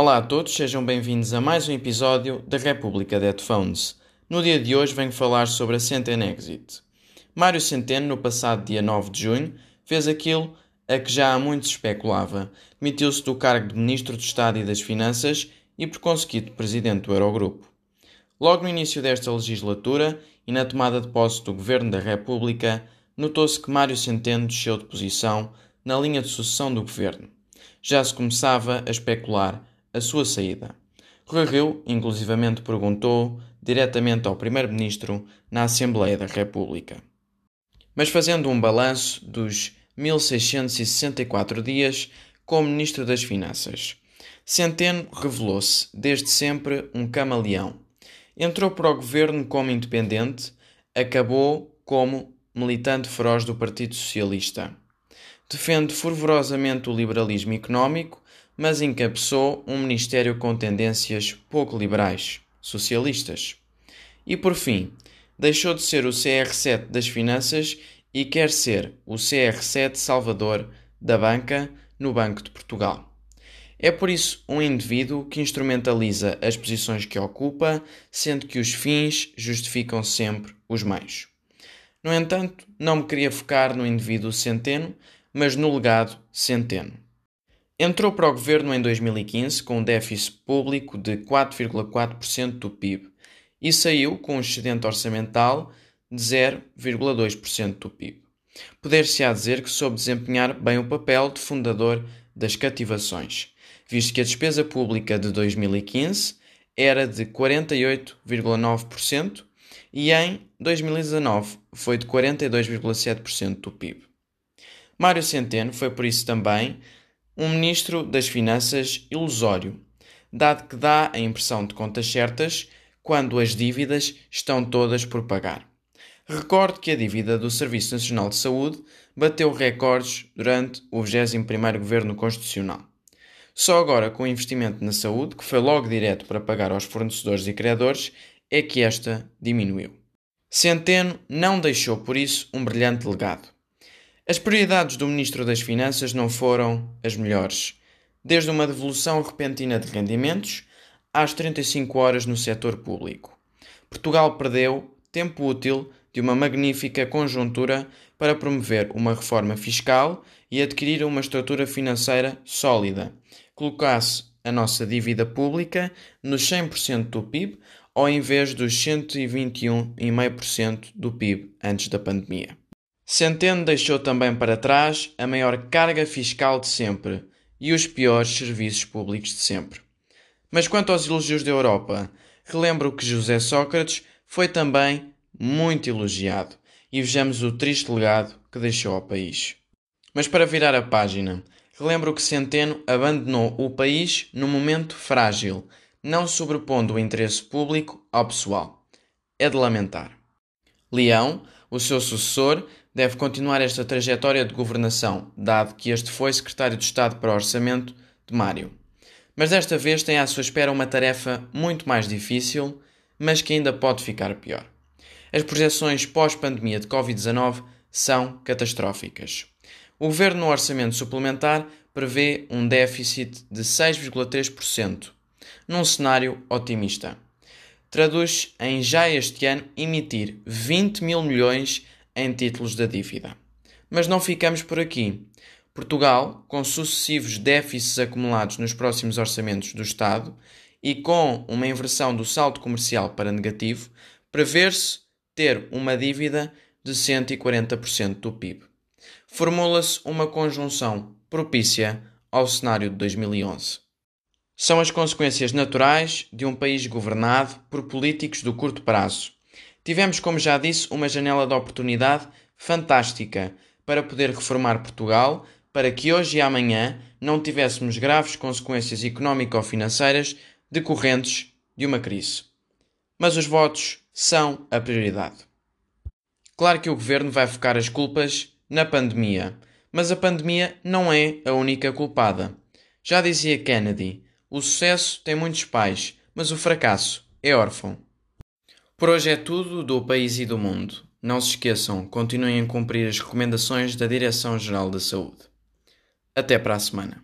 Olá a todos, sejam bem-vindos a mais um episódio da República de Headphones. No dia de hoje venho falar sobre a Centeno Exit. Mário Centeno, no passado dia 9 de junho, fez aquilo a que já há muito se especulava. Demitiu-se do cargo de Ministro de Estado e das Finanças e, por conseguinte, Presidente do Eurogrupo. Logo no início desta legislatura e na tomada de posse do Governo da República, notou-se que Mário Centeno desceu de posição na linha de sucessão do Governo. Já se começava a especular a sua saída. Rui Rio, inclusivamente, perguntou diretamente ao Primeiro-Ministro na Assembleia da República. Mas fazendo um balanço dos 1664 dias como Ministro das Finanças, Centeno revelou-se, desde sempre, um camaleão. Entrou para o governo como independente, acabou como militante feroz do Partido Socialista. Defende fervorosamente o liberalismo económico mas encabeçou um ministério com tendências pouco liberais, socialistas. E por fim, deixou de ser o CR7 das finanças e quer ser o CR7 salvador da banca no Banco de Portugal. É por isso um indivíduo que instrumentaliza as posições que ocupa, sendo que os fins justificam sempre os meios. No entanto, não me queria focar no indivíduo centeno, mas no legado centeno. Entrou para o governo em 2015 com um déficit público de 4,4% do PIB e saiu com um excedente orçamental de 0,2% do PIB. Poder-se-á dizer que soube desempenhar bem o papel de fundador das cativações, visto que a despesa pública de 2015 era de 48,9% e em 2019 foi de 42,7% do PIB. Mário Centeno foi por isso também um ministro das Finanças ilusório, dado que dá a impressão de contas certas quando as dívidas estão todas por pagar. Recordo que a dívida do Serviço Nacional de Saúde bateu recordes durante o 21º Governo Constitucional. Só agora, com o investimento na saúde, que foi logo direto para pagar aos fornecedores e criadores, é que esta diminuiu. Centeno não deixou, por isso, um brilhante legado. As prioridades do Ministro das Finanças não foram as melhores, desde uma devolução repentina de rendimentos às 35 horas no setor público. Portugal perdeu tempo útil de uma magnífica conjuntura para promover uma reforma fiscal e adquirir uma estrutura financeira sólida, colocasse a nossa dívida pública nos 100% do PIB ao invés dos 121,5% do PIB antes da pandemia. Centeno deixou também para trás a maior carga fiscal de sempre e os piores serviços públicos de sempre. Mas quanto aos elogios da Europa, relembro que José Sócrates foi também muito elogiado e vejamos o triste legado que deixou ao país. Mas para virar a página, relembro que Centeno abandonou o país num momento frágil, não sobrepondo o interesse público ao pessoal. É de lamentar. Leão, o seu sucessor, deve continuar esta trajetória de governação, dado que este foi secretário de Estado para o Orçamento de Mário. Mas desta vez tem à sua espera uma tarefa muito mais difícil, mas que ainda pode ficar pior. As projeções pós-pandemia de Covid-19 são catastróficas. O governo, no orçamento suplementar, prevê um déficit de 6,3%, num cenário otimista. Traduz em já este ano emitir 20 mil milhões em títulos da dívida. Mas não ficamos por aqui. Portugal, com sucessivos déficits acumulados nos próximos orçamentos do Estado e com uma inversão do saldo comercial para negativo, prevê-se ter uma dívida de 140% do PIB. Formula-se uma conjunção propícia ao cenário de 2011. São as consequências naturais de um país governado por políticos do curto prazo Tivemos, como já disse, uma janela de oportunidade fantástica para poder reformar Portugal, para que hoje e amanhã não tivéssemos graves consequências económico-financeiras decorrentes de uma crise. Mas os votos são a prioridade. Claro que o governo vai focar as culpas na pandemia, mas a pandemia não é a única culpada. Já dizia Kennedy: o sucesso tem muitos pais, mas o fracasso é órfão. Por hoje é tudo do país e do mundo. Não se esqueçam, continuem a cumprir as recomendações da Direção-Geral da Saúde. Até para a semana.